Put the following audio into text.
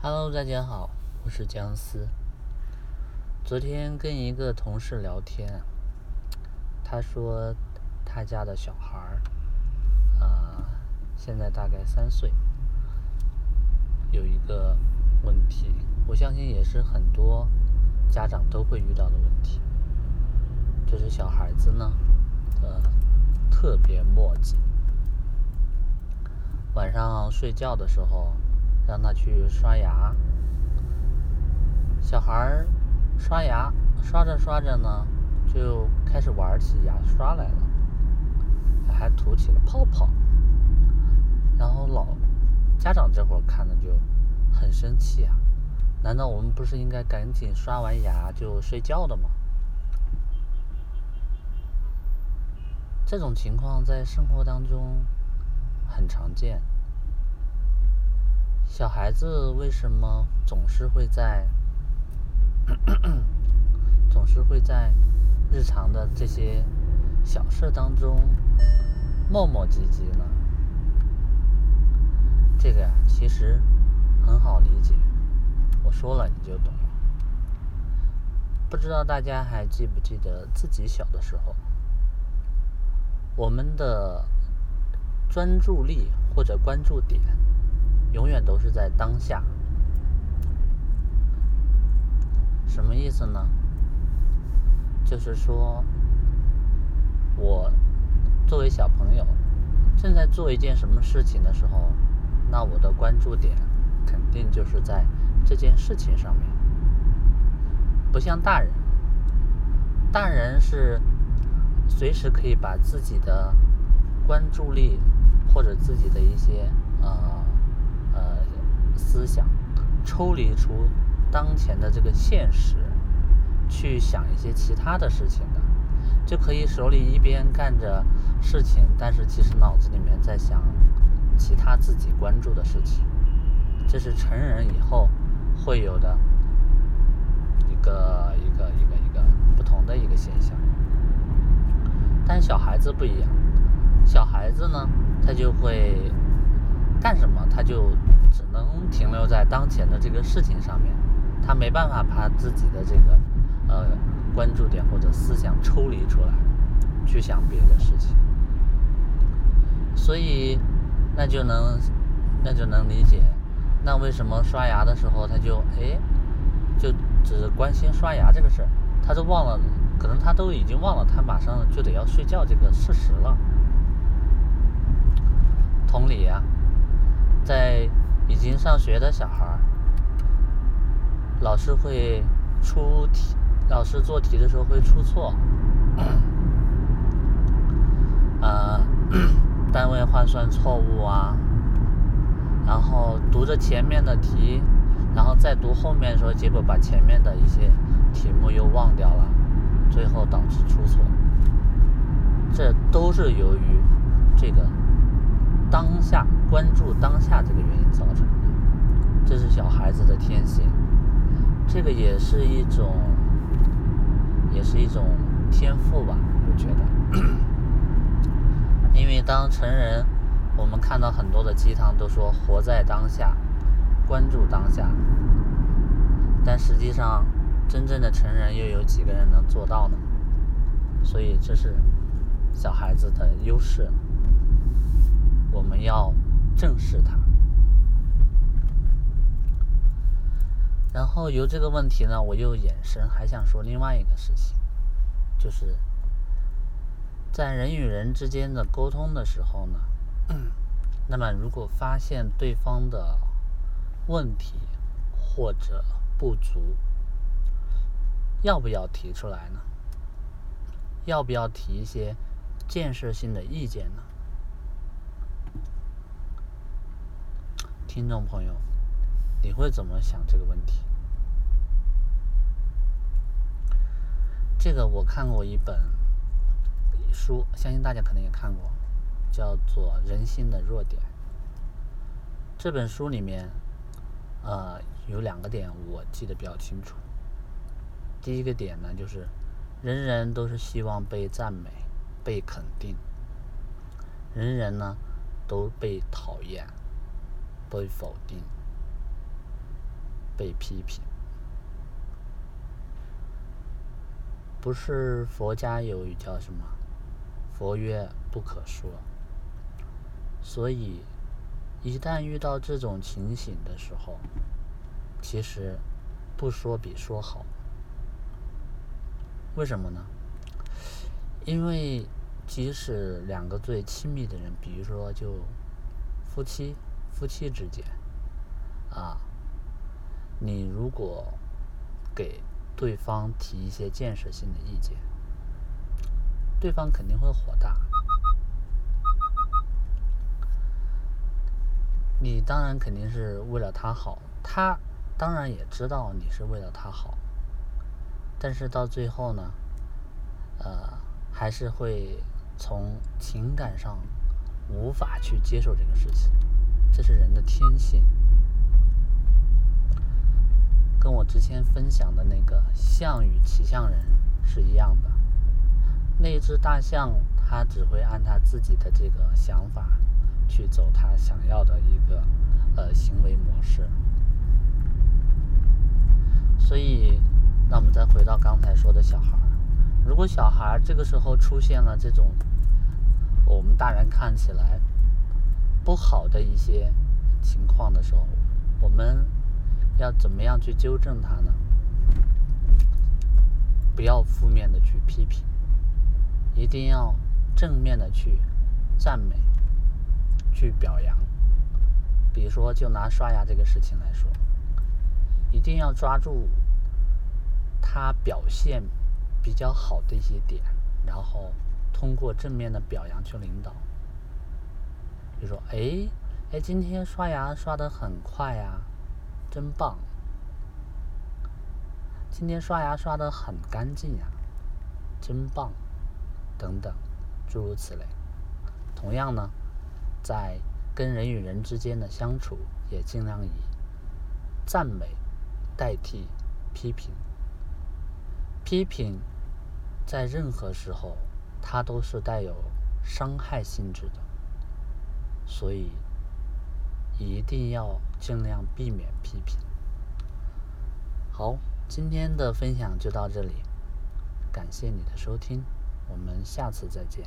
Hello，大家好，我是姜思。昨天跟一个同事聊天，他说他家的小孩儿，呃，现在大概三岁，有一个问题，我相信也是很多家长都会遇到的问题，就是小孩子呢，呃，特别磨叽，晚上睡觉的时候。让他去刷牙，小孩刷牙刷着刷着呢，就开始玩起牙刷来了，还吐起了泡泡。然后老家长这会儿看着就很生气啊！难道我们不是应该赶紧刷完牙就睡觉的吗？这种情况在生活当中很常见。小孩子为什么总是会在总是会在日常的这些小事当中磨磨唧唧呢？这个呀，其实很好理解，我说了你就懂了。不知道大家还记不记得自己小的时候，我们的专注力或者关注点。永远都是在当下，什么意思呢？就是说，我作为小朋友，正在做一件什么事情的时候，那我的关注点肯定就是在这件事情上面。不像大人，大人是随时可以把自己的关注力或者自己的一些呃。思想抽离出当前的这个现实，去想一些其他的事情的，就可以手里一边干着事情，但是其实脑子里面在想其他自己关注的事情。这是成人以后会有的一个一个一个一个不同的一个现象。但小孩子不一样，小孩子呢，他就会。干什么，他就只能停留在当前的这个事情上面，他没办法把自己的这个呃关注点或者思想抽离出来，去想别的事情。所以那就能那就能理解，那为什么刷牙的时候他就哎就只关心刷牙这个事儿，他都忘了，可能他都已经忘了他马上就得要睡觉这个事实了。同理呀。在已经上学的小孩，老师会出题，老师做题的时候会出错，呃，单位换算错误啊，然后读着前面的题，然后再读后面的时候，结果把前面的一些题目又忘掉了，最后导致出错，这都是由于这个。当下关注当下这个原因造成的，这是小孩子的天性，这个也是一种，也是一种天赋吧，我觉得。因为当成人，我们看到很多的鸡汤都说活在当下，关注当下，但实际上，真正的成人又有几个人能做到呢？所以这是小孩子的优势。我们要正视它，然后由这个问题呢，我又衍生还想说另外一个事情，就是在人与人之间的沟通的时候呢，那么如果发现对方的问题或者不足，要不要提出来呢？要不要提一些建设性的意见呢？听众朋友，你会怎么想这个问题？这个我看过一本书，相信大家可能也看过，叫做《人性的弱点》。这本书里面，呃，有两个点我记得比较清楚。第一个点呢，就是人人都是希望被赞美、被肯定，人人呢都被讨厌。被否定，被批评。不是佛家有语叫什么？佛曰不可说。所以，一旦遇到这种情形的时候，其实不说比说好。为什么呢？因为即使两个最亲密的人，比如说就夫妻、夫妻之间，啊，你如果给对方提一些建设性的意见，对方肯定会火大。你当然肯定是为了他好，他当然也知道你是为了他好，但是到最后呢，呃，还是会从情感上无法去接受这个事情，这是人的天性。跟我之前分享的那个象与骑象人是一样的，那只大象它只会按它自己的这个想法去走它想要的一个呃行为模式。所以，那我们再回到刚才说的小孩儿，如果小孩儿这个时候出现了这种我们大人看起来不好的一些情况的时候，我们。要怎么样去纠正他呢？不要负面的去批评，一定要正面的去赞美、去表扬。比如说，就拿刷牙这个事情来说，一定要抓住他表现比较好的一些点，然后通过正面的表扬去领导。比如说，哎哎，今天刷牙刷的很快呀。真棒！今天刷牙刷的很干净呀，真棒！等等，诸如此类。同样呢，在跟人与人之间的相处，也尽量以赞美代替批评。批评在任何时候，它都是带有伤害性质的，所以。一定要尽量避免批评。好，今天的分享就到这里，感谢你的收听，我们下次再见。